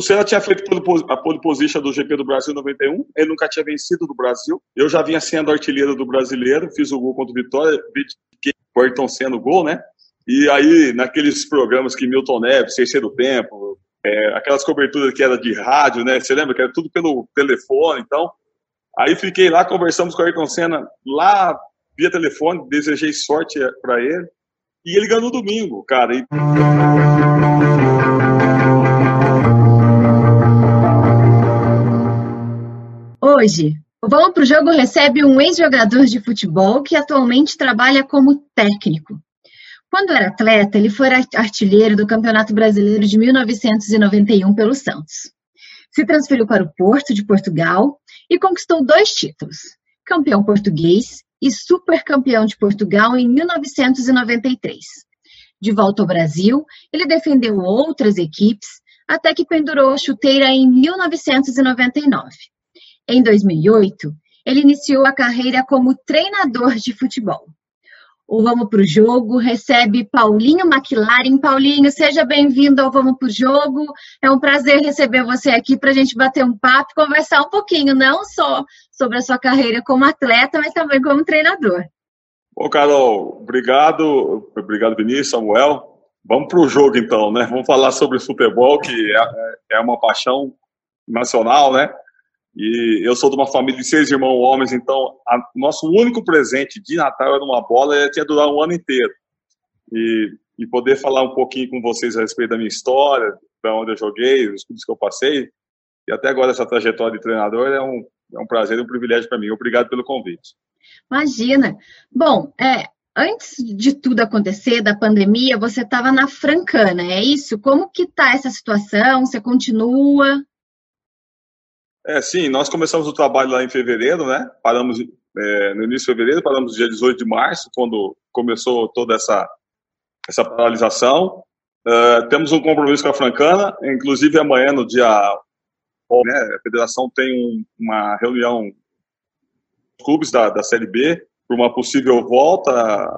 o Senna tinha feito a pole position do GP do Brasil 91, ele nunca tinha vencido no Brasil. Eu já vinha sendo artilheiro do brasileiro, fiz o gol contra o Vitória, o Ayrton Senna o gol, né? E aí, naqueles programas que Milton Neves, Terceiro Tempo, é, aquelas coberturas que era de rádio, né? Você lembra que era tudo pelo telefone, então. Aí fiquei lá, conversamos com o Ayrton Senna lá via telefone, desejei sorte para ele. E ele ganhou no domingo, cara. E... Hoje, o Vamos pro Jogo recebe um ex-jogador de futebol que atualmente trabalha como técnico. Quando era atleta, ele foi artilheiro do Campeonato Brasileiro de 1991 pelo Santos. Se transferiu para o Porto de Portugal e conquistou dois títulos: campeão português e supercampeão de Portugal em 1993. De volta ao Brasil, ele defendeu outras equipes até que pendurou a chuteira em 1999. Em 2008, ele iniciou a carreira como treinador de futebol. O Vamos para o Jogo recebe Paulinho McLaren. Paulinho, seja bem-vindo ao Vamos para o Jogo. É um prazer receber você aqui para a gente bater um papo, conversar um pouquinho, não só sobre a sua carreira como atleta, mas também como treinador. Bom, Carol, obrigado. Obrigado, Vinícius, Samuel. Vamos para o jogo, então, né? Vamos falar sobre futebol, que é, é uma paixão nacional, né? E eu sou de uma família de seis irmãos homens, então a, nosso único presente de Natal era uma bola e tinha durar um ano inteiro. E, e poder falar um pouquinho com vocês a respeito da minha história, da onde eu joguei, os clubes que eu passei, e até agora essa trajetória de treinador é um, é um prazer e um privilégio para mim. Obrigado pelo convite. Imagina. Bom, é, antes de tudo acontecer, da pandemia, você estava na Francana, é isso? Como que está essa situação? Você continua? É, sim, nós começamos o trabalho lá em fevereiro, né? Paramos é, no início de fevereiro, paramos dia 18 de março, quando começou toda essa, essa paralisação. Uh, temos um compromisso com a Francana, inclusive amanhã, no dia. Né, a federação tem um, uma reunião com clubes da, da Série B para uma possível volta.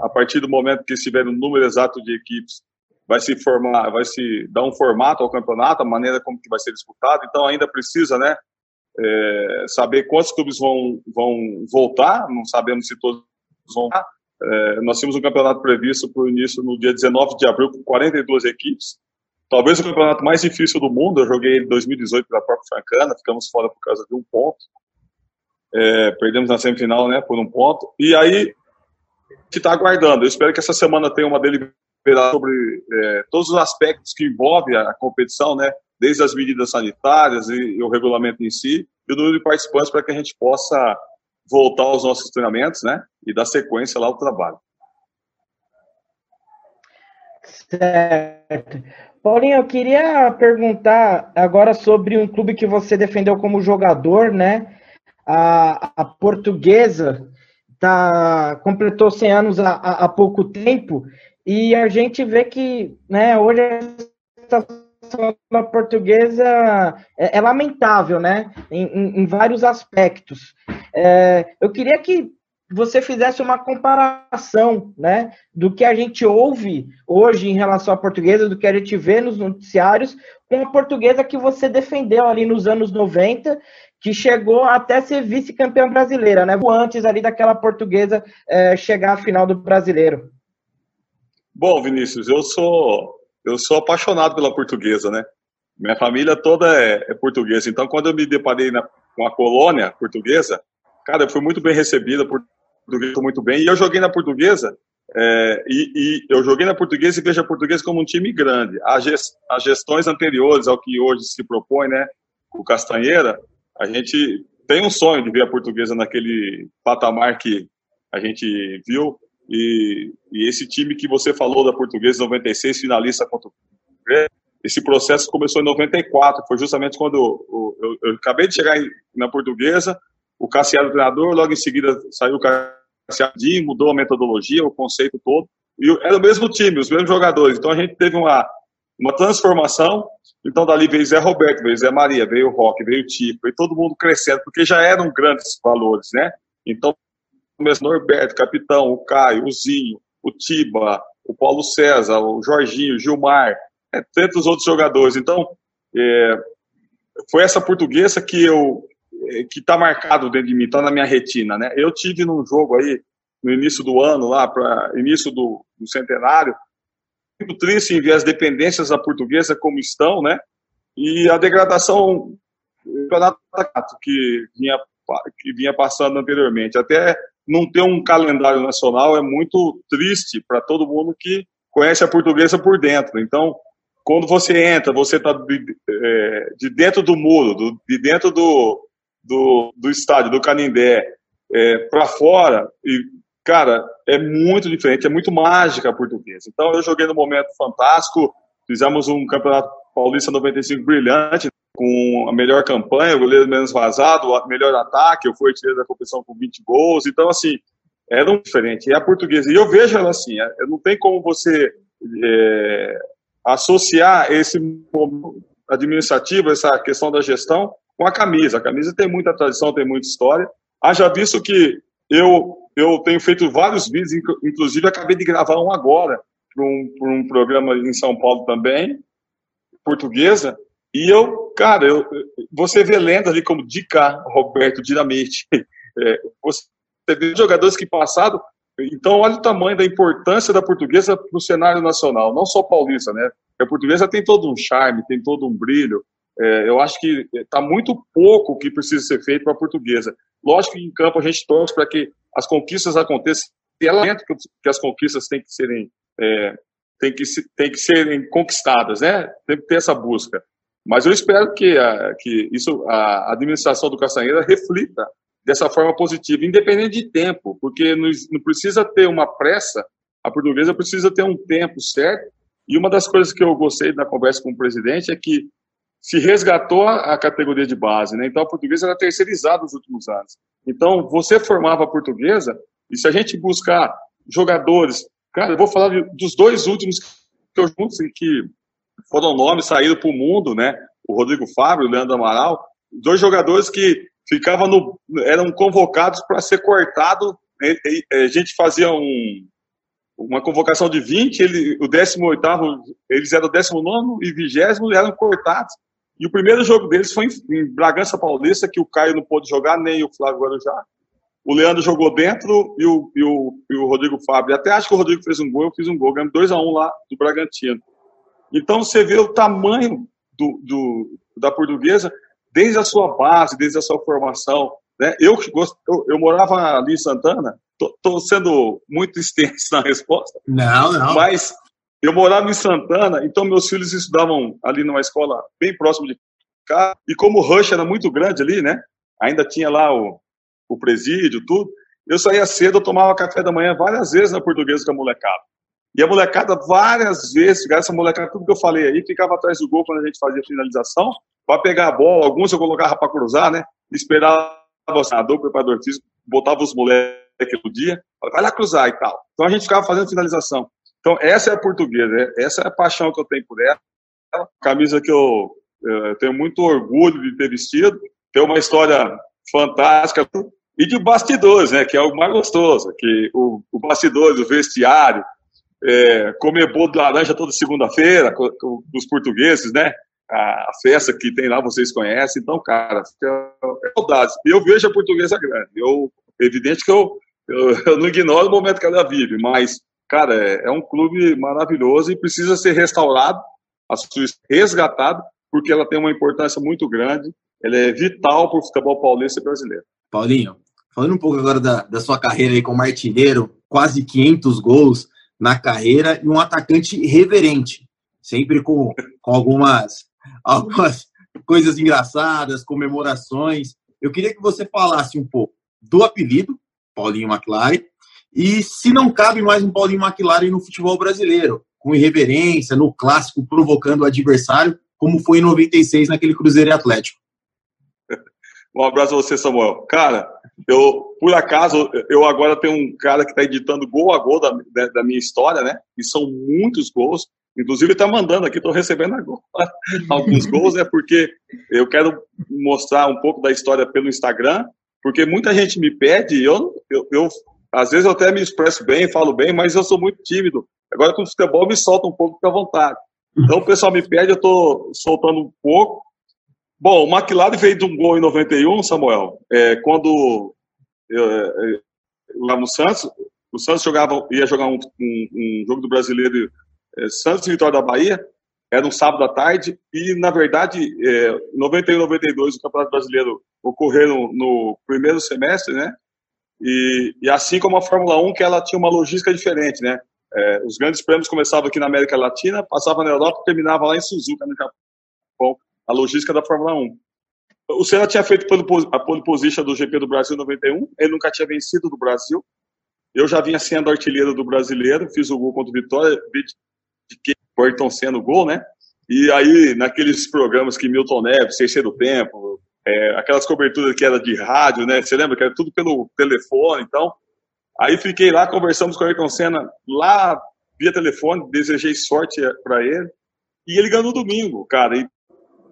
A partir do momento que estiver o número exato de equipes, vai se formar, vai se dar um formato ao campeonato, a maneira como que vai ser disputado. Então ainda precisa, né, é, saber quantos clubes vão, vão voltar, não sabemos se todos vão voltar. É, nós tínhamos um campeonato previsto para o início no dia 19 de abril com 42 equipes. Talvez o campeonato mais difícil do mundo. Eu joguei em 2018 pela própria Francana, ficamos fora por causa de um ponto. É, perdemos na semifinal né, por um ponto. E aí, gente está aguardando. Eu espero que essa semana tenha uma deliberação sobre é, todos os aspectos que envolvem a competição, né? Desde as medidas sanitárias e, e o regulamento em si, e o número de participantes para que a gente possa voltar aos nossos treinamentos, né? E dar sequência lá ao trabalho. Certo. Paulinho, eu queria perguntar agora sobre um clube que você defendeu como jogador, né? A, a portuguesa tá, completou 100 anos há, pouco tempo e a gente vê que né, hoje a situação portuguesa é, é lamentável, né? Em, em, em vários aspectos. É, eu queria que você fizesse uma comparação, né, do que a gente ouve hoje em relação à portuguesa, do que a gente vê nos noticiários, com a portuguesa que você defendeu ali nos anos 90, que chegou até ser vice-campeã brasileira, né, antes ali daquela portuguesa é, chegar à final do brasileiro. Bom, Vinícius, eu sou eu sou apaixonado pela portuguesa, né? Minha família toda é, é portuguesa. Então, quando eu me deparei na, com a colônia portuguesa, cara, eu fui muito bem recebida, portuguesa muito bem. E eu joguei na portuguesa, é, e, e, eu joguei na portuguesa e vejo a portuguesa como um time grande. As, gest, as gestões anteriores ao que hoje se propõe, né, o Castanheira, a gente tem um sonho de ver a portuguesa naquele patamar que a gente viu. E, e, esse time que você falou da Portuguesa 96, finalista contra o esse processo começou em 94, foi justamente quando eu, eu, eu acabei de chegar na Portuguesa, o Cassiano treinador, logo em seguida saiu o Cassiano, mudou a metodologia, o conceito todo, e era o mesmo time, os mesmos jogadores, então a gente teve uma, uma transformação, então dali veio Zé Roberto, veio Zé Maria, veio o Roque, veio o Tico, veio todo mundo crescendo, porque já eram grandes valores, né? Então começou Norberto, capitão, o Caio, o Zinho, o Tiba, o Paulo César, o Jorginho, o Gilmar, é, tantos outros jogadores. Então, é, foi essa portuguesa que eu que está marcado dentro de mim, está na minha retina, né? Eu tive num jogo aí no início do ano lá para início do, do, centenário, muito triste em ver as dependências da portuguesa como estão, né? E a degradação do campeonato que vinha que vinha passando anteriormente. Até não ter um calendário nacional é muito triste para todo mundo que conhece a portuguesa por dentro. Então, quando você entra, você está de, é, de, dentro do muro, do, de dentro do, do, do estádio, do Canindé, é, para fora, e, cara, é muito diferente, é muito mágica a portuguesa. Então, eu joguei no momento fantástico, fizemos um campeonato paulista 95 brilhante, com a melhor campanha, o goleiro menos vazado, o melhor ataque, eu fui artilheiro da competição com 20 gols, então, assim, era um diferente. E a portuguesa, e eu vejo ela assim, é, não tem como você é, associar esse administrativo, essa questão da gestão, com a camisa. A camisa tem muita tradição, tem muita história. Haja visto que eu, eu tenho feito vários vídeos, inclusive acabei de gravar um agora, para um, um programa em São Paulo também, portuguesa, e eu, cara, eu, você vê lenda ali como Dica Roberto Dinamite. É, você vê jogadores que passaram. Então, olha o tamanho da importância da portuguesa para o cenário nacional, não só paulista, né? A portuguesa tem todo um charme, tem todo um brilho. É, eu acho que está muito pouco que precisa ser feito para a portuguesa. Lógico que em campo a gente torce para que as conquistas aconteçam. E ela dentro que as conquistas têm que serem é, têm que, têm que serem conquistadas, né? Tem que ter essa busca. Mas eu espero que, a, que isso, a administração do Castanheira reflita dessa forma positiva, independente de tempo, porque não, não precisa ter uma pressa, a portuguesa precisa ter um tempo certo. E uma das coisas que eu gostei da conversa com o presidente é que se resgatou a categoria de base, né? Então a portuguesa era terceirizada nos últimos anos. Então você formava a portuguesa e se a gente buscar jogadores, cara, eu vou falar dos dois últimos que eu juntos que foram nomes saíram para o mundo, né? O Rodrigo Fábio, o Leandro Amaral, dois jogadores que ficavam no, eram convocados para ser cortado. A gente fazia um, uma convocação de 20, ele, o 18 eles eram o 19 e 20 e eram cortados. E o primeiro jogo deles foi em, em, Bragança Paulista, que o Caio não pôde jogar, nem o Flávio Guarujá. O Leandro jogou dentro e o, e o, e o Rodrigo Fábio. Até acho que o Rodrigo fez um gol, eu fiz um gol. Ganhamos 2x1 um lá do Bragantino. Então você vê o tamanho do, do, da portuguesa desde a sua base, desde a sua formação. Né? Eu, eu, eu morava ali em Santana, estou sendo muito extenso na resposta. Não, não. Mas eu morava em Santana, então meus filhos estudavam ali numa escola bem próximo de cá, e como o rush era muito grande ali, né? Ainda tinha lá o, o presídio, tudo. Eu saía cedo, eu tomava café da manhã várias vezes na portuguesa com a molecada. E a molecada, várias vezes, essa molecada, tudo que eu falei aí, ficava atrás do gol quando a gente fazia finalização, para pegar a bola, alguns eu colocava para cruzar, né? Esperava o senador, o preparador físico, botava os moleques no dia, vai lá cruzar e tal. Então a gente ficava fazendo finalização. Então essa é a portuguesa, né? essa é a paixão que eu tenho por ela. Camisa que eu, eu tenho muito orgulho de ter vestido, tem uma história fantástica e de bastidores, né? Que é o mais gostoso, que o, o bastidores, o vestiário, é, comer bolo de laranja toda segunda-feira com, com, os portugueses, né? A, festa que tem lá vocês conhecem. Então, cara, é, saudades. Eu vejo a portuguesa grande. Eu, evidente que eu, eu, eu, não ignoro o momento que ela vive, mas, cara, é, é um clube maravilhoso e precisa ser restaurado, a Suíça resgatado, porque ela tem uma importância muito grande. Ela é vital para o futebol paulista e brasileiro. Paulinho, falando um pouco agora da, da sua carreira aí como artilheiro, quase 500 gols, na carreira e um atacante reverente, sempre com, com algumas, algumas coisas engraçadas, comemorações. Eu queria que você falasse um pouco do apelido, Paulinho McLaren, e se não cabe mais um Paulinho McLaren no futebol brasileiro, com irreverência, no clássico, provocando o adversário, como foi em 96 naquele Cruzeiro Atlético. Um abraço a você, Samuel. Cara, eu, por acaso, eu agora tenho um cara que está editando gol a gol da, da, minha história, né? E são muitos gols. Inclusive, está mandando aqui, estou recebendo agora alguns gols, né? Porque eu quero mostrar um pouco da história pelo Instagram, porque muita gente me pede, eu, eu, eu às vezes eu até me expresso bem, falo bem, mas eu sou muito tímido. Agora com o futebol me solta um pouco, fica à vontade. Então o pessoal me pede, eu estou soltando um pouco, Bom, o McLaren veio de um gol em 91, Samuel, é, quando eu, eu, lá no Santos, o Santos jogava, ia jogar um, um, um jogo do brasileiro é, Santos e Vitória da Bahia, era um sábado à tarde, e na verdade, é, 91 e 92 o Campeonato Brasileiro ocorreram no primeiro semestre, né? E, e, assim como a Fórmula 1, que ela tinha uma logística diferente, né? É, os grandes prêmios começavam aqui na América Latina, passavam na Europa terminavam lá em Suzuka, no Japão, a logística da Fórmula 1. O Senna tinha feito a pole position do GP do Brasil 91, ele nunca tinha vencido do Brasil. Eu já vinha sendo artilheiro do brasileiro, fiz o gol contra o Vitória, de que Ayrton Senna o gol, né? E aí, naqueles programas que Milton Neves, Terceiro Tempo, é, aquelas coberturas que era de rádio, né? Você lembra que era tudo pelo telefone, então. Aí fiquei lá, conversamos com o Ayrton Senna lá via telefone, desejei sorte para ele. E ele ganhou no domingo, cara.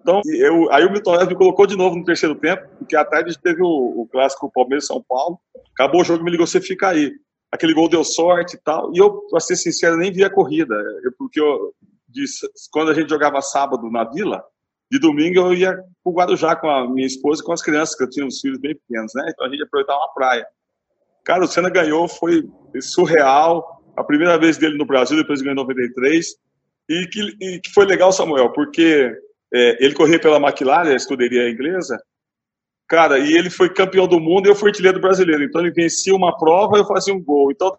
Então, eu, aí o Milton Neves me colocou de novo no terceiro tempo, porque à tarde teve o, o clássico Palmeiras-São Paulo. Acabou o jogo, me ligou, você fica aí. Aquele gol deu sorte e tal. E eu, pra ser sincero, nem vi a corrida. Eu, porque eu, de, quando a gente jogava sábado na vila, de domingo eu ia pro Guarujá com a minha esposa e com as crianças, que eu tinha uns filhos bem pequenos, né? Então a gente aproveitava uma praia. Cara, o Senna ganhou, foi surreal. A primeira vez dele no Brasil, depois ganhou em 93. E que, e que foi legal, Samuel, porque é, ele corria pela McLaren, a escuderia inglesa. Cara, e ele foi campeão do mundo e eu fui artilheiro brasileiro. Então ele vencia uma prova e eu fazia um gol. Então,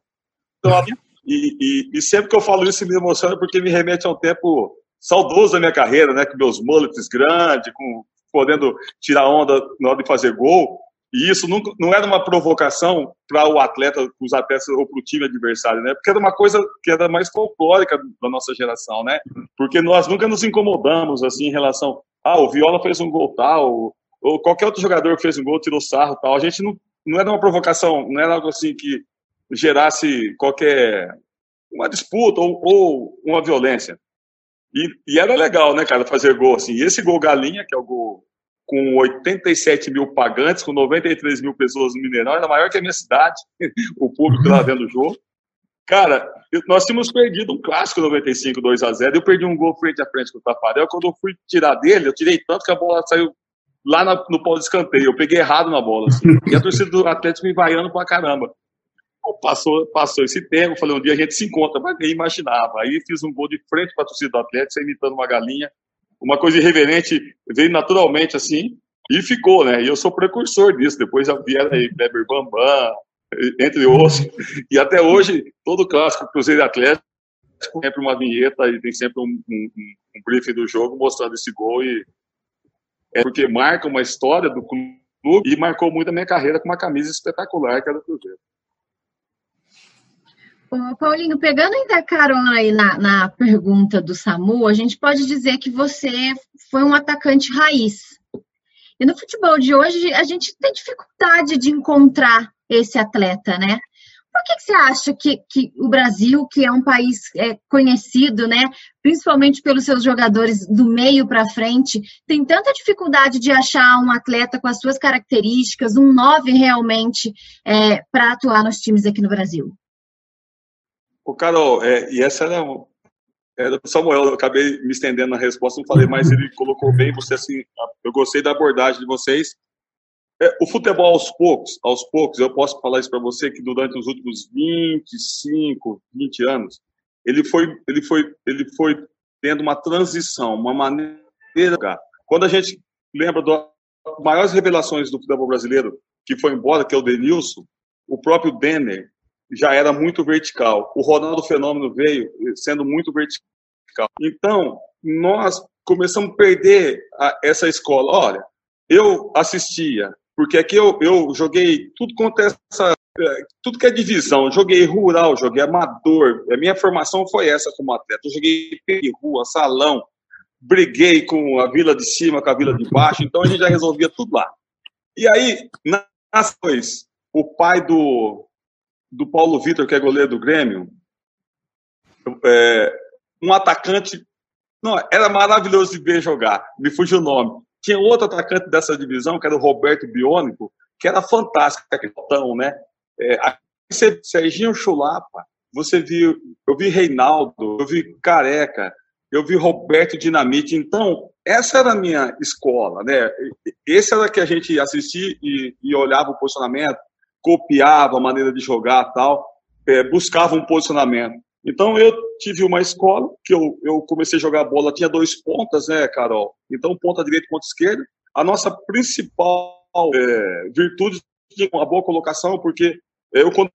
e, e, e, sempre que eu falo isso me emociona porque me remete a um tempo saudoso da minha carreira, né? Com meus mullets grandes, com podendo tirar onda na hora de fazer gol. E isso nunca, não era uma provocação para o atleta, os atletas ou para o time adversário, né? Porque era uma coisa que era mais folclórica da nossa geração, né? Porque nós nunca nos incomodamos assim em relação, ah, o Viola fez um gol tal, ou qualquer outro jogador que fez um gol tirou sarro tal. A gente não, não era uma provocação, não era algo assim que gerasse qualquer uma disputa ou, ou uma violência. E, e, era legal, né, cara, fazer gol assim. E esse gol Galinha, que é o gol com 87 mil pagantes, com 93 mil pessoas no Mineirão, era maior que a minha cidade, o público lá vendo o jogo. Cara, nós tínhamos perdido um clássico 95, 2 a 0 Eu perdi um gol frente a frente com o Tafarel. Quando eu fui tirar dele, eu tirei tanto que a bola saiu lá na, no pau de escanteio. Eu peguei errado na bola. Assim. E a torcida do Atlético me vaiando pra caramba. Passou, passou esse tempo, falei, um dia a gente se encontra, mas nem imaginava. Aí fiz um gol de frente para a torcida do Atlético, imitando uma galinha uma coisa irreverente veio naturalmente assim e ficou, né? E eu sou precursor disso. Depois já vieram aí Kleber Bambam, entre outros. E até hoje, todo clássico Cruzeiro Atlético sempre uma vinheta e tem sempre um, um, um briefing do jogo mostrando esse gol e é porque marca uma história do clube e marcou muito a minha carreira com uma camisa espetacular que era do Cruzeiro. Paulinho, pegando ainda carona aí na, na pergunta do Samu, a gente pode dizer que você foi um atacante raiz. E no futebol de hoje, a gente tem dificuldade de encontrar esse atleta, né? Por que, que você acha que, que, o Brasil, que é um país é, conhecido, né, principalmente pelos seus jogadores do meio para frente, tem tanta dificuldade de achar um atleta com as suas características, um nove realmente, é, para atuar nos times aqui no Brasil? O Carol, é, e essa era, era do Samuel, eu acabei me estendendo na resposta, não falei, mas ele colocou bem, você assim, eu gostei da abordagem de vocês. É, o futebol aos poucos, aos poucos, eu posso falar isso para você que durante os últimos 25, 20 anos, ele foi, ele foi, ele foi tendo uma transição, uma maneira. Quando a gente lembra das maiores revelações do futebol brasileiro que foi embora, que é o Denilson, o próprio Denner, já era muito vertical. O Ronaldo Fenômeno veio sendo muito vertical. Então, nós começamos a perder a, essa escola. Olha, eu assistia, porque aqui eu, eu joguei tudo quanto é essa. É, tudo que é divisão, joguei rural, joguei amador. A minha formação foi essa como atleta. Eu joguei rua, salão, briguei com a vila de cima, com a vila de baixo, então a gente já resolvia tudo lá. E aí, nas coisas, o pai do, do Paulo Vitor, que é goleiro do Grêmio, é, um atacante. Não, era maravilhoso de ver jogar, me fugiu o nome. Tinha outro atacante dessa divisão, que era o Roberto Biônico, que era fantástico, aquele botão, né? É, Serginho Chulapa, você viu, eu vi Reinaldo, eu vi Careca, eu vi Roberto Dinamite. Então, essa era a minha escola, né? Esse era que a gente assistia e, e olhava o posicionamento, copiava a maneira de jogar tal, é, buscava um posicionamento. Então eu tive uma escola que eu, eu comecei a jogar bola, tinha dois pontas, né, Carol? Então ponta direita ponta esquerda. A nossa principal é, virtude tinha uma boa colocação, porque eu quando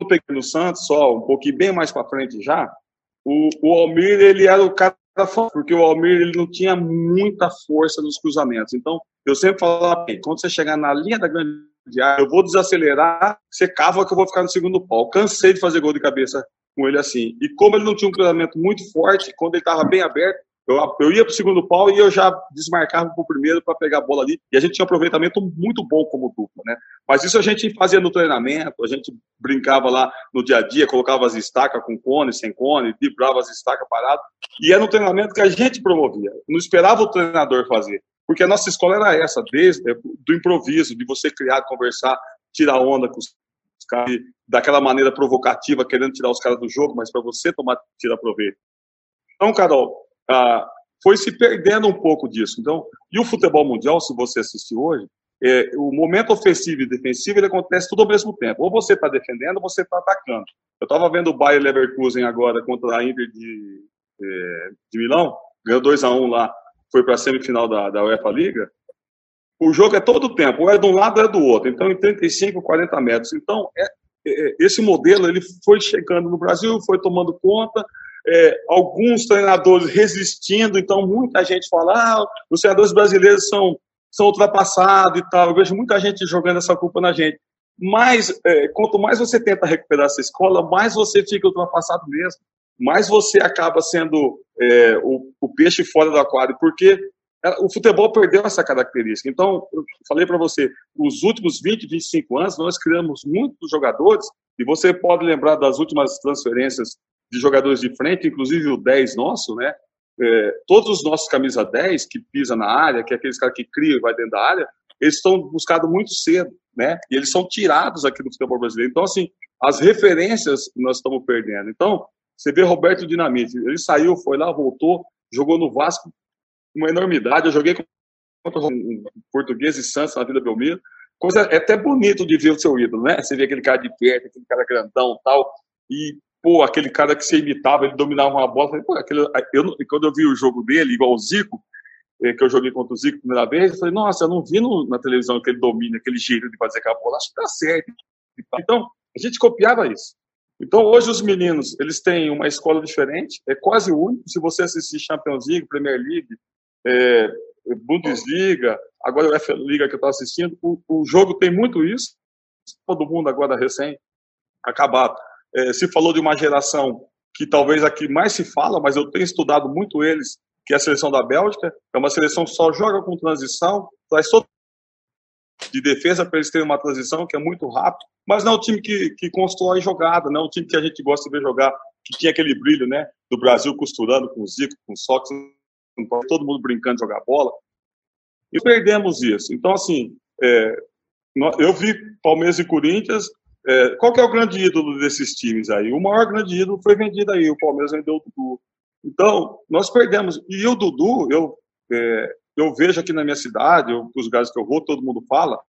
eu peguei no Santos, só um pouquinho bem mais para frente já, o, o Almir ele era o cara porque o Almir ele não tinha muita força nos cruzamentos. Então, eu sempre falava, quando você chegar na linha da grande área, eu vou desacelerar, você cava que eu vou ficar no segundo pau. Cansei de fazer gol de cabeça com ele assim. E como ele não tinha um cruzamento muito forte, quando ele estava bem aberto, eu, eu ia para o segundo pau e eu já desmarcava para o primeiro para pegar a bola ali. E a gente tinha um aproveitamento muito bom como dupla, né? Mas isso a gente fazia no treinamento, a gente brincava lá no dia a dia, colocava as estacas com cone, sem cone, vibrava as estacas parado. E era no treinamento que a gente promovia. Não esperava o treinador fazer. Porque a nossa escola era essa, desde do improviso, de você criar, conversar, tirar onda com os caras, daquela maneira provocativa, querendo tirar os caras do jogo, mas para você tomar, tirar proveito. Então, Carol, ah, foi se perdendo um pouco disso. Então, e o futebol mundial, se você assistir hoje, é, o momento ofensivo e defensivo ele acontece tudo ao mesmo tempo. Ou você está defendendo, ou você está atacando. Eu estava vendo o Bayer Leverkusen agora contra a Inter de, é, de Milão, ganhou 2 a 1 um lá, foi para a semifinal da, da UEFA Liga. O jogo é todo o tempo, ou é de um lado ou é do outro. Então, em 35, 40 metros. Então, é, é, esse modelo ele foi chegando no Brasil, foi tomando conta, é, alguns treinadores resistindo, então muita gente fala, ah, os treinadores brasileiros são, são ultrapassados e tal. Eu vejo muita gente jogando essa culpa na gente. Mas, é, quanto mais você tenta recuperar essa escola, mais você fica ultrapassado mesmo. Mais você acaba sendo é, o, o, peixe fora do aquário, porque o futebol perdeu essa característica. Então, eu falei para você, os últimos 20, 25 anos, nós criamos muitos jogadores, e você pode lembrar das últimas transferências de jogadores de frente, inclusive o 10 nosso, né? É, todos os nossos camisa 10 que pisa na área, que é aqueles caras que criam e vai dentro da área, eles estão buscados muito cedo, né? E eles são tirados aqui do futebol brasileiro. Então, assim, as referências nós estamos perdendo. Então, você vê Roberto Dinamite, ele saiu, foi lá, voltou, jogou no Vasco, uma enormidade. Eu joguei contra um português e Santos na Vila Belmiro. Coisa é até bonito de ver o seu ídolo, né? Você vê aquele cara de perto, aquele cara grandão tal. E pô, aquele cara que você imitava, ele dominava uma bola. Falei, pô, aquele, eu, quando eu vi o jogo dele, igual o Zico, eh, que eu joguei contra o Zico a primeira vez, eu falei, nossa, eu não vi no, na televisão aquele domínio, aquele jeito de fazer aquela bola, acho que tá certo. Então, a gente copiava isso. Então, hoje os meninos, eles têm uma escola diferente, é quase único. Se você assistir Champions League, Premier League, é, Bundesliga, agora o F Liga que eu estou assistindo, o, o jogo tem muito isso. Todo mundo agora recém acabado é, se falou de uma geração que talvez aqui mais se fala, mas eu tenho estudado muito eles, que é a seleção da Bélgica. É uma seleção que só joga com transição, traz todo de defesa para eles terem uma transição que é muito rápido, mas não é um time que, que constrói jogada, não é um time que a gente gosta de ver jogar, que tinha aquele brilho, né, do Brasil costurando com o Zico, com o Sox, todo mundo brincando de jogar bola. E perdemos isso. Então, assim, é, eu vi Palmeiras e Corinthians, é, qual que é o grande ídolo desses times aí? O maior grande ídolo foi vendido aí, o Palmeiras vendeu o Dudu. Então, nós perdemos. E o Dudu, eu, é, eu vejo aqui na minha cidade, os lugares que eu vou, todo mundo fala,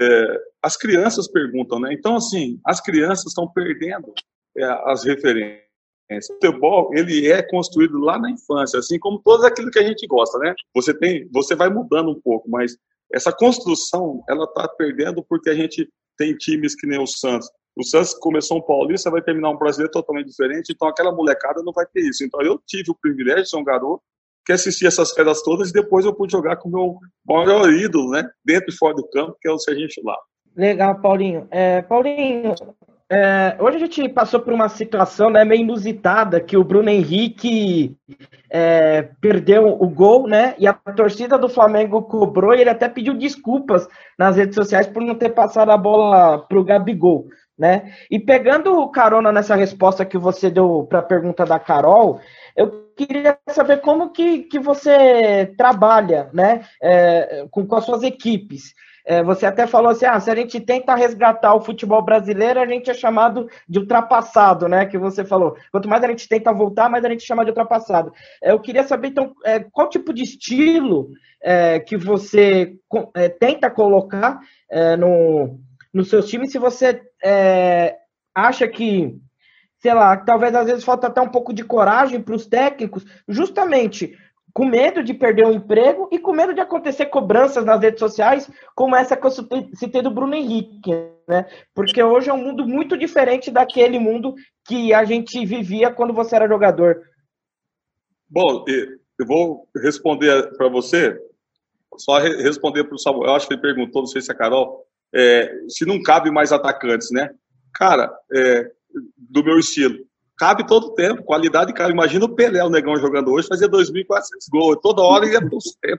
é, as crianças perguntam, né? Então, assim, as crianças estão perdendo é, as referências. O futebol, ele é construído lá na infância, assim como tudo aquilo que a gente gosta, né? Você tem, você vai mudando um pouco, mas essa construção, ela está perdendo porque a gente tem times que nem o Santos. O Santos começou um paulista, vai terminar um brasileiro totalmente diferente, então aquela molecada não vai ter isso. Então eu tive o privilégio de ser um garoto que assistia essas férias todas e depois eu pude jogar com o meu maior ídolo, né? Dentro e fora do campo, que é o Serginho lá. Legal, Paulinho. É, Paulinho, é, hoje a gente passou por uma situação né, meio inusitada, que o Bruno Henrique é, perdeu o gol, né? E a torcida do Flamengo cobrou e ele até pediu desculpas nas redes sociais por não ter passado a bola para o Gabigol, né? E pegando carona nessa resposta que você deu para a pergunta da Carol, eu queria saber como que, que você trabalha, né? É, com, com as suas equipes. é, você até falou assim, ah, se a gente tenta resgatar o futebol brasileiro, a gente é chamado de ultrapassado, né? Que você falou. Quanto mais a gente tenta voltar, mais a gente chama de ultrapassado. É, eu queria saber, então, é, qual tipo de estilo é, que você é, tenta colocar é, no, no seus times, se você acha que sei lá, talvez às vezes falta até um pouco de coragem para os técnicos, justamente com medo de perder o emprego e com medo de acontecer cobranças nas redes sociais, como essa que eu citei do Bruno Henrique, né? Porque hoje é um mundo muito diferente daquele mundo que a gente vivia quando você era jogador. Bom, eu vou responder para você, só responder para o Samuel, eu acho que ele perguntou, não sei se é Carol, é, se não cabe mais atacantes, né? Cara, é, do meu estilo cabe todo tempo, qualidade, cara. Imagina o Pelé, o negão jogando hoje, fazia 2.400 gols. Toda hora ia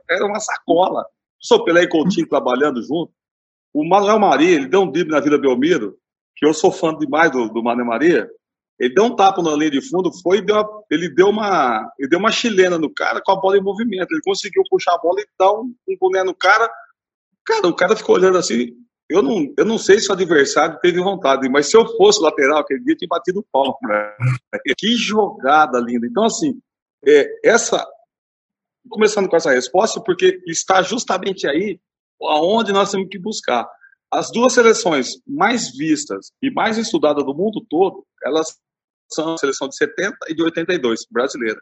era uma sacola. O Pelé e Coutinho trabalhando junto. O Manuel Maria, ele deu um drible na Vila Belmiro, que eu sou fã demais do, do Manuel Maria. Ele deu um tapa na linha de fundo, foi deu uma, ele deu uma ele deu uma chilena no cara com a bola em movimento. Ele conseguiu puxar a bola e dar um, um boné no cara. Cara, o cara ficou olhando assim, eu não, eu não sei se o adversário teve vontade, mas se eu fosse lateral aquele dia, tinha batido o pau. Né? Que jogada linda. Então, assim, é, essa. Começando com essa resposta, porque está justamente aí aonde nós temos que buscar. As duas seleções mais vistas e mais estudadas do mundo todo, elas são a seleção de 70 e de 82, brasileira.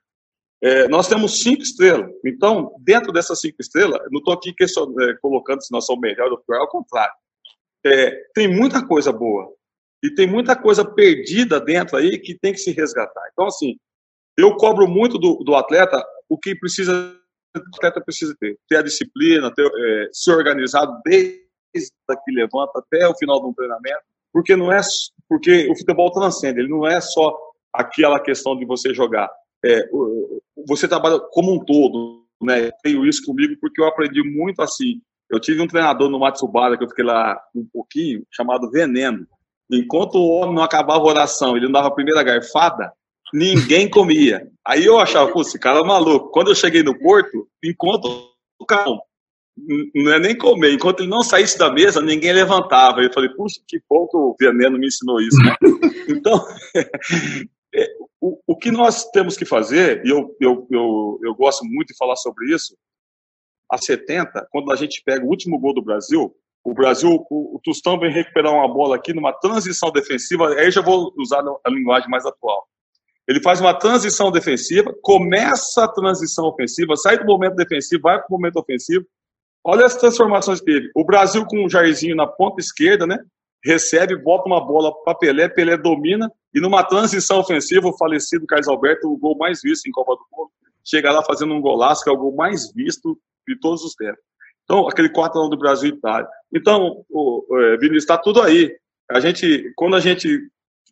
É, nós temos cinco estrelas. Então, dentro dessas cinco estrelas, não estou aqui é, colocando se nós somos melhor ou pior, ao contrário é, tem muita coisa boa e tem muita coisa perdida dentro aí que tem que se resgatar. Então, assim, eu cobro muito do, do atleta o que precisa o atleta precisa ter. Ter a disciplina, ter, é, ser organizado desde que levanta até o final do treinamento, porque não é porque o futebol transcende, ele não é só aquela questão de você jogar. É, você trabalha como um todo, né? Tenho isso comigo porque eu aprendi muito assim eu tive um treinador no Matsubara, que eu fiquei lá um pouquinho, chamado Veneno. Enquanto o homem não acabava a oração, ele não dava a primeira garfada, ninguém comia. Aí eu achava, pô, esse cara é maluco. Quando eu cheguei no Porto, enquanto o cara não é nem comer, enquanto ele não saísse da mesa, ninguém levantava. Eu falei, puxa, que bom que o Veneno me ensinou isso, né? Então, é, o, o que nós temos que fazer, e eu, eu, eu, eu gosto muito de falar sobre isso, a 70, quando a gente pega o último gol do Brasil, o Brasil, o, Tostão vem recuperar uma bola aqui numa transição defensiva, aí já vou usar a linguagem mais atual. Ele faz uma transição defensiva, começa a transição ofensiva, sai do momento defensivo, vai para o momento ofensivo. Olha as transformações que teve. O Brasil com o Jairzinho na ponta esquerda, né? Recebe, bota uma bola para Pelé, Pelé domina, e numa transição ofensiva, o falecido Carlos Alberto, o gol mais visto em Copa do Mundo, chega lá fazendo um golaço, que é o gol mais visto de todos os tempos. Então, aquele 4 do Brasil e Itália. Então, o, é, Vinícius, está tudo aí. A gente, quando a gente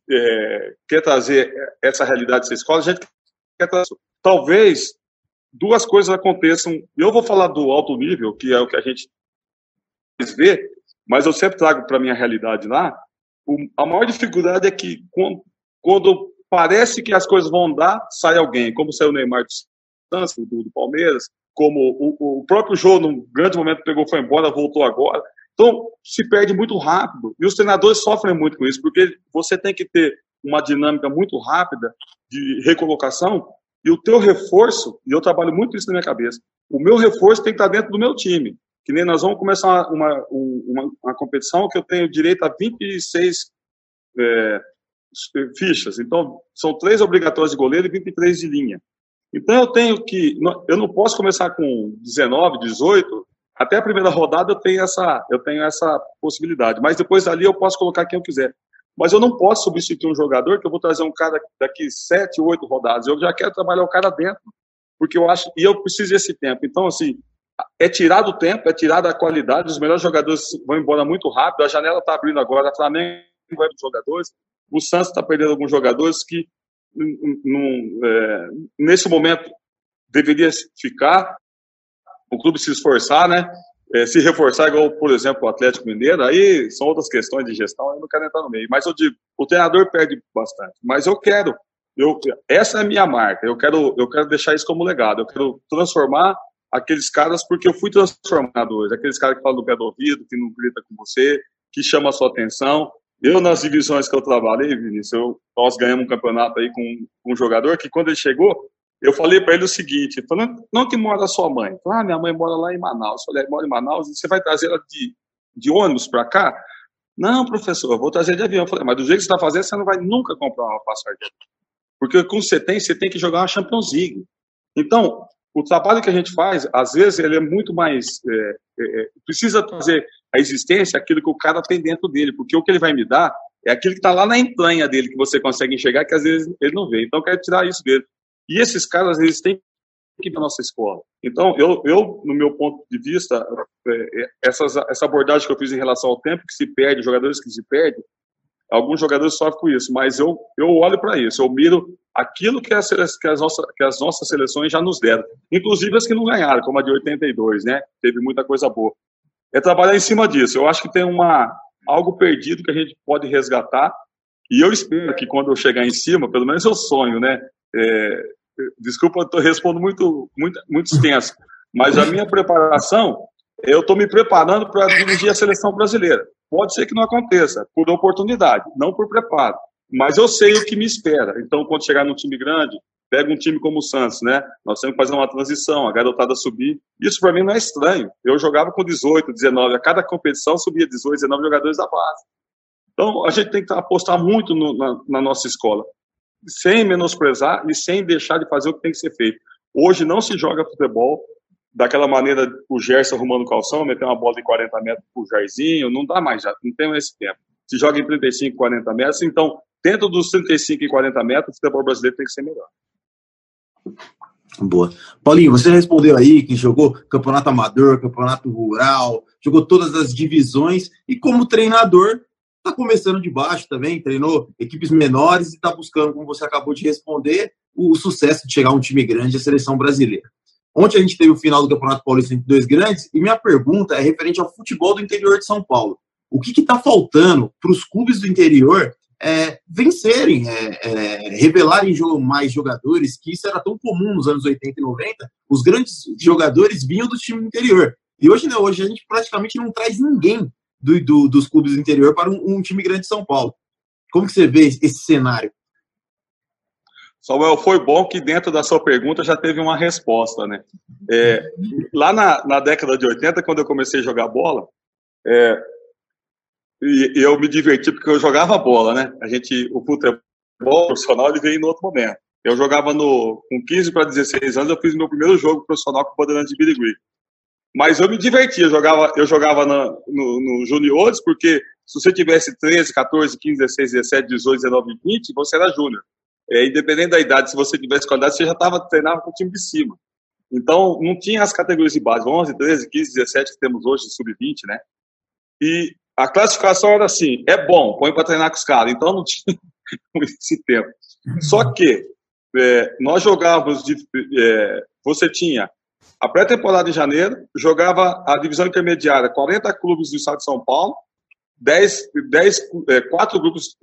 é, quer trazer essa realidade dessa escola, a gente quer trazer. Talvez duas coisas aconteçam. Eu vou falar do alto nível, que é o que a gente vê, mas eu sempre trago para a minha realidade lá. O, a maior dificuldade é que quando, quando, parece que as coisas vão dar, sai alguém, como saiu o Neymar do, do Palmeiras, como o, o próprio jogo, num grande momento, pegou, foi embora, voltou agora. Então, se perde muito rápido. E os treinadores sofrem muito com isso, porque você tem que ter uma dinâmica muito rápida de recolocação e o teu reforço, e eu trabalho muito isso na minha cabeça, o meu reforço tem que estar dentro do meu time. Que nem nós vamos começar uma, uma, uma competição que eu tenho direito a 26 é, fichas. Então, são três obrigatórios de goleiro e 23 de linha. Então eu tenho que, eu não posso começar com 19, 18, até a primeira rodada eu tenho essa, eu tenho essa possibilidade, mas depois ali eu posso colocar quem eu quiser. Mas eu não posso substituir um jogador que eu vou trazer um cara daqui sete, oito rodadas. Eu já quero trabalhar o cara dentro, porque eu acho e eu preciso desse tempo. Então assim, é tirar do tempo, é tirar da qualidade. Os melhores jogadores vão embora muito rápido. A janela está abrindo agora. A Flamengo vai para os jogadores. O Santos está perdendo alguns jogadores que num, é, nesse momento deveria ficar, o clube se esforçar, né? É, se reforçar, igual, por exemplo, o Atlético Mineiro, aí são outras questões de gestão, eu não quero entrar no meio. Mas eu digo, o treinador perde bastante. Mas eu quero, eu, essa é a minha marca, eu quero, eu quero deixar isso como legado, eu quero transformar aqueles caras porque eu fui transformador, aqueles caras que falam do pé do ouvido, que não grita com você, que chama a sua atenção. Eu, nas divisões que eu trabalhei, Vinícius, eu, nós ganhamos um campeonato aí com, com um jogador que, quando ele chegou, eu falei para ele o seguinte: falando, não que mora sua mãe? Falei, ah, minha mãe mora lá em Manaus. Eu falei, mora em Manaus, você vai trazer ela de, de ônibus para cá? Não, professor, eu vou trazer de avião. Eu falei, mas do jeito que você está fazendo, você não vai nunca comprar uma passagem. Porque com você tem, você tem que jogar uma Champions League. Então, o trabalho que a gente faz, às vezes, ele é muito mais. É, é, é, precisa trazer a existência aquilo que o cara tem dentro dele, porque o que ele vai me dar é aquilo que está lá na entranha dele, que você consegue enxergar, que às vezes ele não vê. Então, eu quero tirar isso dele. E esses caras, eles têm que ir para nossa escola. Então, eu, eu, no meu ponto de vista, é, é, essas, essa abordagem que eu fiz em relação ao tempo que se perde, jogadores que se perdem, alguns jogadores sofrem com isso, mas eu, eu olho para isso, eu miro aquilo que as, que, as nossas, que as nossas seleções já nos deram, inclusive as que não ganharam, como a de 82, né? Teve muita coisa boa. É trabalhar em cima disso. Eu acho que tem uma, algo perdido que a gente pode resgatar, e eu espero que quando eu chegar em cima, pelo menos eu sonho, né? É, desculpa, eu respondo muito, muito, muito extenso, mas a minha preparação, eu estou me preparando para dirigir a seleção brasileira. Pode ser que não aconteça, por oportunidade, não por preparo. Mas eu sei o que me espera. Então, quando chegar num time grande, pega um time como o Santos, né? Nós temos que fazer uma transição, a garotada subir. Isso para mim não é estranho. Eu jogava com 18, 19, a cada competição subia 18, 19 jogadores da base. Então, a gente tem que apostar muito no, na, na nossa escola, sem menosprezar e sem deixar de fazer o que tem que ser feito. Hoje não se joga futebol daquela maneira, o Gerson arrumando calção, meter uma bola de 40 metros pro Jairzinho, não dá mais já, não tem esse tempo. Se joga em 35, 40 metros, então, dentro dos 35 e 40 metros, o futebol brasileiro tem que ser melhor. Boa. Paulinho, você respondeu aí que jogou campeonato amador, campeonato rural, jogou todas as divisões e como treinador está começando de baixo também, treinou equipes menores e está buscando, como você acabou de responder, o sucesso de chegar a um time grande, a seleção brasileira. Ontem a gente teve o final do Campeonato Paulista entre dois grandes e minha pergunta é referente ao futebol do interior de São Paulo. O que está faltando para os clubes do interior é, vencerem, é, é, revelarem mais jogadores, que isso era tão comum nos anos 80 e 90. Os grandes jogadores vinham do time interior. E hoje não, hoje a gente praticamente não traz ninguém do, do, dos clubes do interior para um, um, time grande de São Paulo. Como que você vê esse cenário? Samuel, foi bom que dentro da sua pergunta já teve uma resposta, né? É, lá na, na, década de 80, quando eu comecei a jogar bola, é, e, eu me diverti porque eu jogava bola, né? A gente, o futebol profissional ele veio em outro momento. Eu jogava no, com 15 para 16 anos, eu fiz meu primeiro jogo profissional com o Bandeirantes de Birigui. Mas eu me divertia, eu jogava, eu jogava na, no, no juniores, porque se você tivesse 13, 14, 15, 16, 17, 18, 19, 20, você era júnior. É, independente da idade, se você tivesse qualidade, você já estava treinando com o time de cima. Então, não tinha as categorias de base, 11, 13, 15, 17 que temos hoje, sub-20, né? E a classificação era assim, é bom, põe para treinar com os caras. Então, não tinha esse tempo. Só que é, nós jogávamos, de, é, você tinha a pré-temporada em janeiro, jogava a divisão intermediária, 40 clubes do estado de São Paulo, 10, 10, é, 4 grupos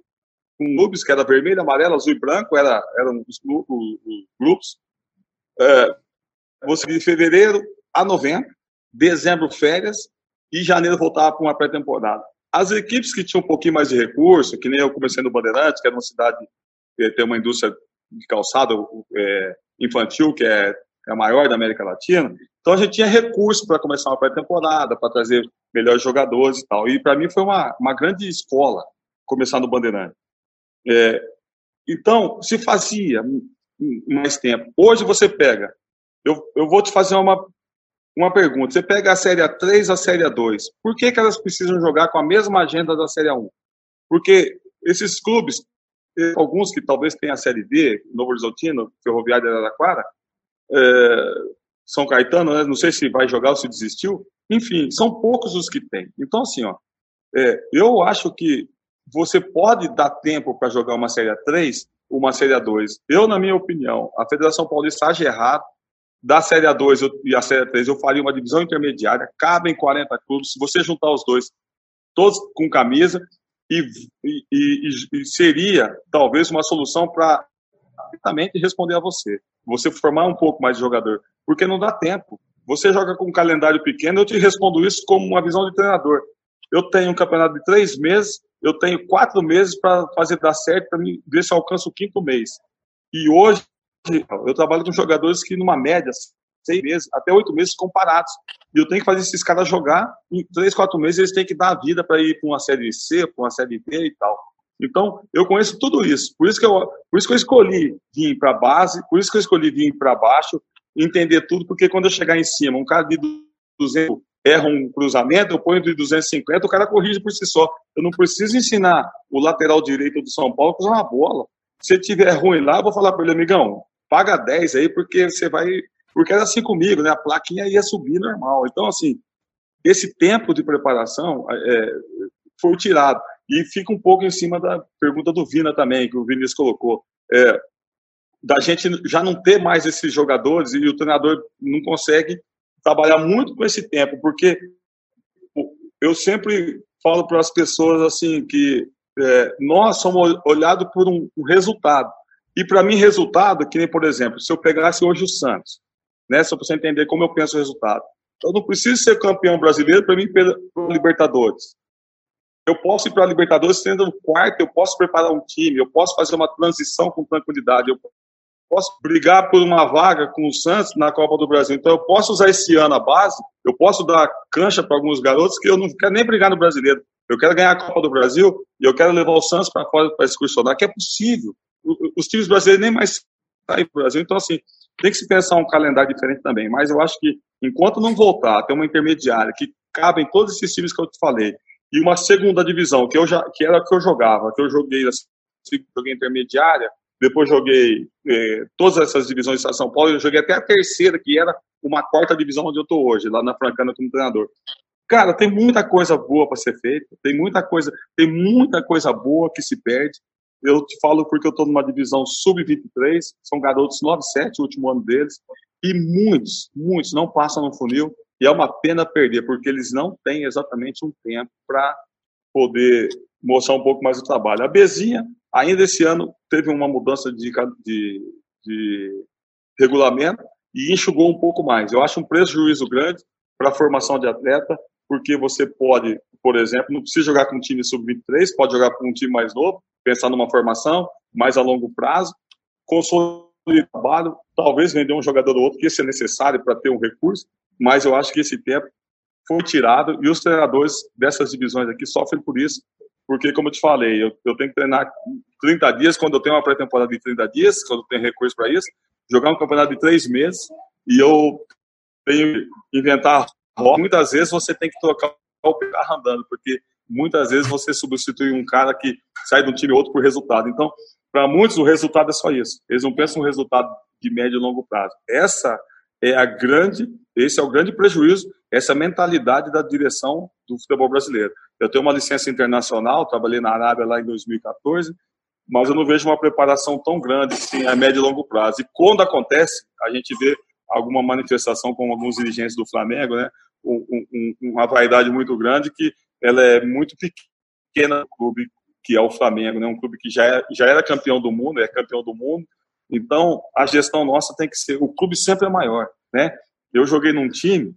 com clubes, que era vermelho, amarelo, azul e branco, era, eram os grupos. É, você de fevereiro a novembro, dezembro férias, e janeiro voltava para uma pré-temporada. As equipes que tinham um pouquinho mais de recurso, que nem eu comecei no Bandeirantes, que era uma cidade que tem uma indústria de calçado é, infantil, que é, é a maior da América Latina, então a gente tinha recurso para começar uma pré-temporada, para trazer melhores jogadores e tal. E para mim foi uma, uma grande escola começar no Bandeirantes. É, então, se fazia mais tempo. Hoje você pega, eu, eu vou te fazer uma, uma pergunta. Você pega a Série A3 a Série A2. Por que, que elas precisam jogar com a mesma agenda da Série A1? Porque esses clubes, alguns que talvez tenham a Série D, Novo Horizontino, Ferroviário de Araraquara, é, São Caetano, né? não sei se vai jogar ou se desistiu. Enfim, são poucos os que tem. Então, assim, ó, é, eu acho que você pode dar tempo para jogar uma Série A3, uma Série A2. Eu, na minha opinião, a Federação Paulista age errado. Da Série A2 e a Série A3, eu faria uma divisão intermediária, cabem 40 clubes. Se você juntar os dois, todos com camisa, e, e, e, e seria talvez uma solução para exatamente responder a você. Você formar um pouco mais de jogador, porque não dá tempo. você joga com um calendário pequeno, eu te respondo isso como uma visão de treinador. Eu tenho um campeonato de três meses, eu tenho quatro meses para fazer dar certo, para ver se eu alcanço o quinto mês. E hoje, eu trabalho com jogadores que, numa média, seis meses, até oito meses comparados. E eu tenho que fazer esses caras jogar, em três, quatro meses eles têm que dar a vida para ir para uma série C, para uma série B e tal. Então, eu conheço tudo isso. Por isso que eu, por isso que eu escolhi vir para a base, por isso que eu escolhi vir para baixo, entender tudo, porque quando eu chegar em cima, um cara de 200 erra um cruzamento, eu ponho de 250, o cara corrige por si só. Eu não preciso ensinar o lateral direito do São Paulo a cruzar uma bola. Se tiver ruim lá, eu vou falar para ele, amigão, paga 10 aí, porque você vai. Porque era assim comigo, né? A plaquinha ia subir normal. Então, assim, esse tempo de preparação é, foi tirado. E fica um pouco em cima da pergunta do Vina também, que o Vinícius colocou. É, da gente já não ter mais esses jogadores e o treinador não consegue trabalhar muito com esse tempo, porque eu sempre falo para as pessoas assim que é, nós somos olhados por um, um resultado. E para mim, resultado, que nem, por exemplo, se eu pegasse hoje o Santos, né, só para você entender como eu penso o resultado. Eu não preciso ser campeão brasileiro para mim para Libertadores. Eu posso ir para a Libertadores sendo o quarto, eu posso preparar um time, eu posso fazer uma transição com tranquilidade, eu posso brigar por uma vaga com o Santos na Copa do Brasil. Então eu posso usar esse ano a base, eu posso dar cancha para alguns garotos que eu não quero nem brigar no brasileiro. Eu quero ganhar a Copa do Brasil e eu quero levar o Santos para fora para excursionar, que é possível. Os times brasileiros nem mais saem para o Brasil. Então, assim, tem que se pensar um calendário diferente também. Mas eu acho que enquanto não voltar a ter uma intermediária que cabe em todos esses times que eu te falei, e uma segunda divisão, que, eu já, que era a que eu jogava, que eu joguei assim, joguei intermediária, depois joguei eh, todas essas divisões de São Paulo, eu joguei até a terceira, que era uma quarta divisão onde eu estou hoje, lá na Francana como treinador. Cara, tem muita coisa boa para ser feita, tem muita coisa, tem muita coisa boa que se perde. Eu te falo porque eu estou numa divisão sub-23, são garotos 9-7, o último ano deles, e muitos, muitos não passam no funil, e é uma pena perder, porque eles não têm exatamente um tempo para poder mostrar um pouco mais o trabalho. A Bezinha, ainda esse ano, teve uma mudança de, de, de regulamento e enxugou um pouco mais. Eu acho um prejuízo grande para a formação de atleta, porque você pode, por exemplo, não precisa jogar com um time sub-23, pode jogar com um time mais novo, pensar numa formação mais a longo prazo, consolidar trabalho, talvez vender um jogador ou outro, que isso é necessário para ter um recurso, mas eu acho que esse tempo foi tirado e os treinadores dessas divisões aqui sofrem por isso, porque, como eu te falei, eu, eu tenho que treinar 30 dias quando eu tenho uma pré-temporada de 30 dias, quando eu tenho recurso para isso, jogar um campeonato de três meses e eu tenho que inventar muitas vezes você tem que trocar o carro andando, porque muitas vezes você substitui um cara que sai de um time outro por resultado. Então, para muitos, o resultado é só isso. Eles não pensam no resultado de médio e longo prazo. Essa é a grande, esse é o grande prejuízo, essa mentalidade da direção do futebol brasileiro. Eu tenho uma licença internacional, trabalhei na Arábia lá em 2014, mas eu não vejo uma preparação tão grande assim, a médio e longo prazo. E quando acontece, a gente vê alguma manifestação com alguns dirigentes do Flamengo, né? Um, um, uma vaidade muito grande que ela é muito pequena no clube que é o Flamengo, né? Um clube que já, é, já era campeão do mundo, é campeão do mundo. Então, a gestão nossa tem que ser. O clube sempre é maior, né? Eu joguei num time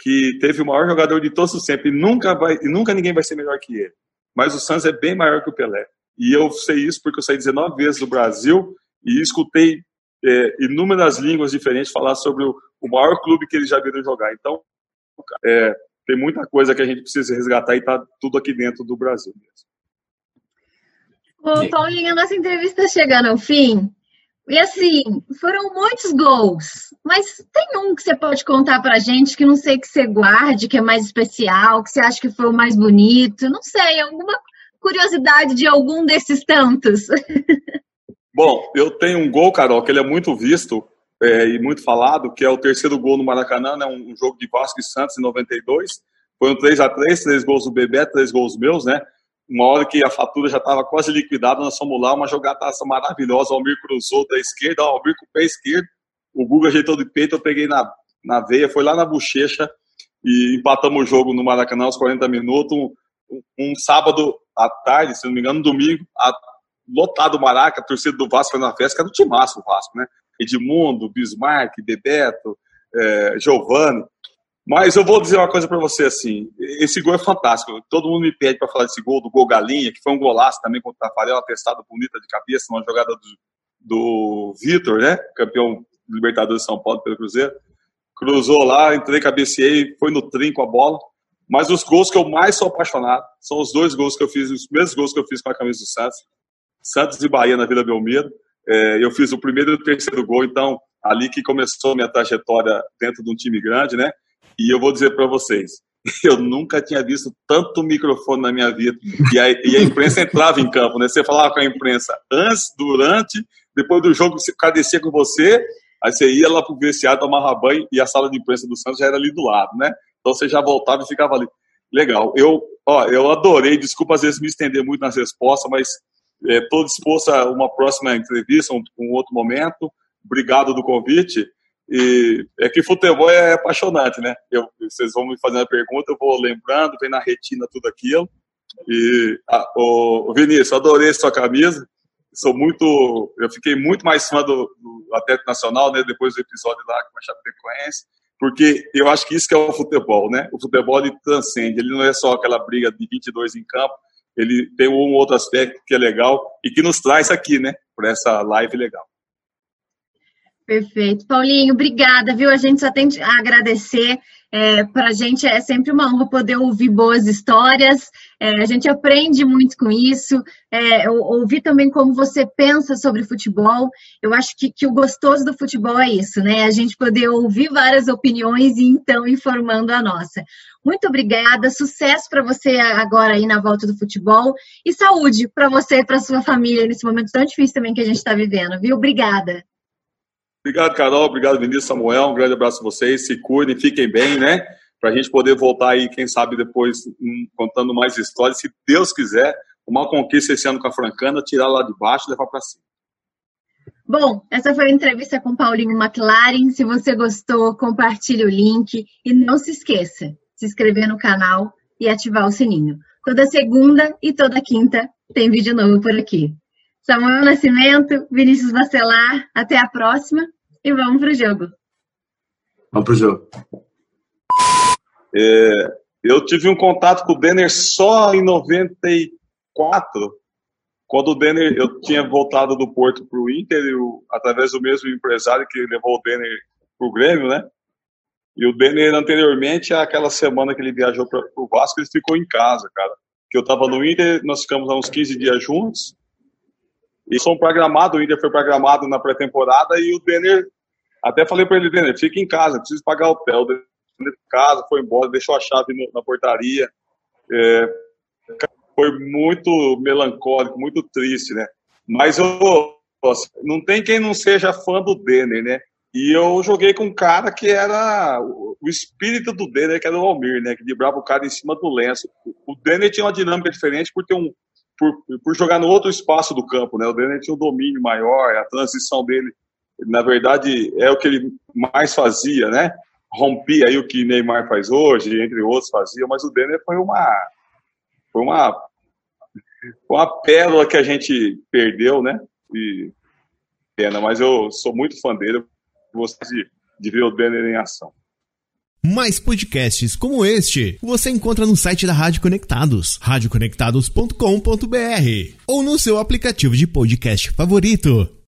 que teve o maior jogador de todos os tempos e nunca, vai, e nunca ninguém vai ser melhor que ele. Mas o Santos é bem maior que o Pelé. E eu sei isso porque eu saí 19 vezes do Brasil e escutei é, inúmeras línguas diferentes falar sobre o, o, maior clube que eles já viram jogar. Então, é, tem muita coisa que a gente precisa resgatar e está tudo aqui dentro do Brasil mesmo. Ô, Paulinho, a nossa entrevista está chegando ao fim. E assim, foram muitos gols, mas tem um que você pode contar pra gente que não sei que você guarde, que é mais especial, que você acha que foi o mais bonito, não sei, alguma curiosidade de algum desses tantos. Bom, eu tenho um gol, Carol, que ele é muito visto é, e muito falado, que é o terceiro gol no Maracanã, né, um, jogo de Vasco e Santos em 92. Foi um 3 a 3 três gols do Bebê, três gols meus, né? Uma hora que a fatura já estava quase liquidada, nós fomos lá, uma jogadaça maravilhosa, o Almir cruzou da esquerda, o Almir com o pé esquerdo, o Guga ajeitou de peito, eu peguei na, na veia, foi lá na bochecha e empatamos o jogo no Maracanã aos 40 minutos, um, um sábado à tarde, se não me engano, domingo, a, lotado o Maraca, a torcida do Vasco na festa, que era o timaço o Vasco, né? Edmundo, Bismarck, Bebeto, é, Giovanni. Mas eu vou dizer uma coisa para você assim: esse gol é fantástico. Todo mundo me pede para falar desse gol, do gol Galinha, que foi um golaço também contra o Tafarel, atestado bonita de cabeça, uma jogada do, do Vitor, né? Campeão Libertadores de São Paulo pelo Cruzeiro. Cruzou lá, entrei, cabeceei, foi no trinco a bola. Mas os gols que eu mais sou apaixonado são os dois gols que eu fiz, os mesmos gols que eu fiz com a camisa do Santos. Santos e Bahia na Vila Belmiro. É, eu fiz o primeiro e o terceiro gol, então ali que começou minha trajetória dentro de um time grande, né? E eu vou dizer para vocês, eu nunca tinha visto tanto microfone na minha vida. E a, e a, imprensa entrava em campo, né? Você falava com a imprensa antes, durante, depois do jogo, o cara descia com você, aí você ia lá pro vestiário, tomava banho e a sala de imprensa do Santos já era ali do lado, né? Então você já voltava e ficava ali. Legal. Eu, ó, eu adorei, desculpa às vezes me estender muito nas respostas, mas estou é, disposto a uma próxima entrevista, um, um outro momento. Obrigado do convite. E é que futebol é apaixonante, né? Eu, vocês vão me fazendo a pergunta, eu vou lembrando, vem na retina tudo aquilo. E, a, o, Vinícius, adorei sua camisa. Sou muito, eu fiquei muito mais fã do, do Atlético Nacional, né? Depois do episódio lá com a Chapecoense, porque eu acho que isso que é o futebol, né? O futebol ele transcende, ele não é só aquela briga de 22 em campo, ele tem um outro aspecto que é legal e que nos traz aqui, né? Para essa live legal. Perfeito. Paulinho, obrigada, viu? A gente só tem a agradecer. É, Para a gente é sempre uma honra poder ouvir boas histórias. É, a gente aprende muito com isso. É, ouvir também como você pensa sobre futebol. Eu acho que, que o gostoso do futebol é isso, né? A gente poder ouvir várias opiniões e então informando a nossa. Muito obrigada, sucesso para você agora aí na volta do futebol e saúde para você e para sua família nesse momento tão difícil também que a gente está vivendo, viu? Obrigada. Obrigado, Carol. Obrigado, Vinícius Samuel. Um grande abraço a vocês. Se cuidem, fiquem bem, né? Para a gente poder voltar aí, quem sabe, depois hum, contando mais histórias. Se Deus quiser, uma conquista esse ano com a Francana, tirar lá de baixo e levar para cima. Bom, essa foi a entrevista com Paulinho McLaren. Se você gostou, compartilhe o link e não se esqueça se inscrever no canal e ativar o sininho. Toda segunda e toda quinta tem vídeo novo por aqui. Samuel Nascimento, Vinícius Bacelar, até a próxima e vamos para o jogo. Vamos para o jogo. É, eu tive um contato com o Denner só em 94, quando o Denner, eu tinha voltado do Porto para o Inter, eu, através do mesmo empresário que levou o Denner para o Grêmio, né? E o Denner, anteriormente, aquela semana que ele viajou para o Vasco, ele ficou em casa, cara. Que eu estava no Inter, nós ficamos há uns 15 dias juntos, e são programados, o Inter foi programado na pré-temporada e o Denner, até falei para ele, Denner, fica em casa, preciso pagar o hotel. O Denner em casa, foi embora, deixou a chave no, na portaria. É, foi muito melancólico, muito triste, né? Mas eu, não tem quem não seja fã do Denner, né? E eu joguei com um cara que era o espírito do Denner, que era o Almir, né? Que librava o cara em cima do lenço. O Denner tinha uma dinâmica diferente por ter um, por, por jogar no outro espaço do campo, né? O Denner tinha um domínio maior, a transição dele, na verdade, é o que ele mais fazia, né? Rompia aí o que Neymar faz hoje, entre outros fazia, mas o Denner foi uma foi uma uma pérola que a gente perdeu, né? E pena, mas eu sou muito fã dele, gosto de, de ver o Denner em ação. Mais podcasts como este você encontra no site da Rádio Conectados, radioconectados.com.br ou no seu aplicativo de podcast favorito.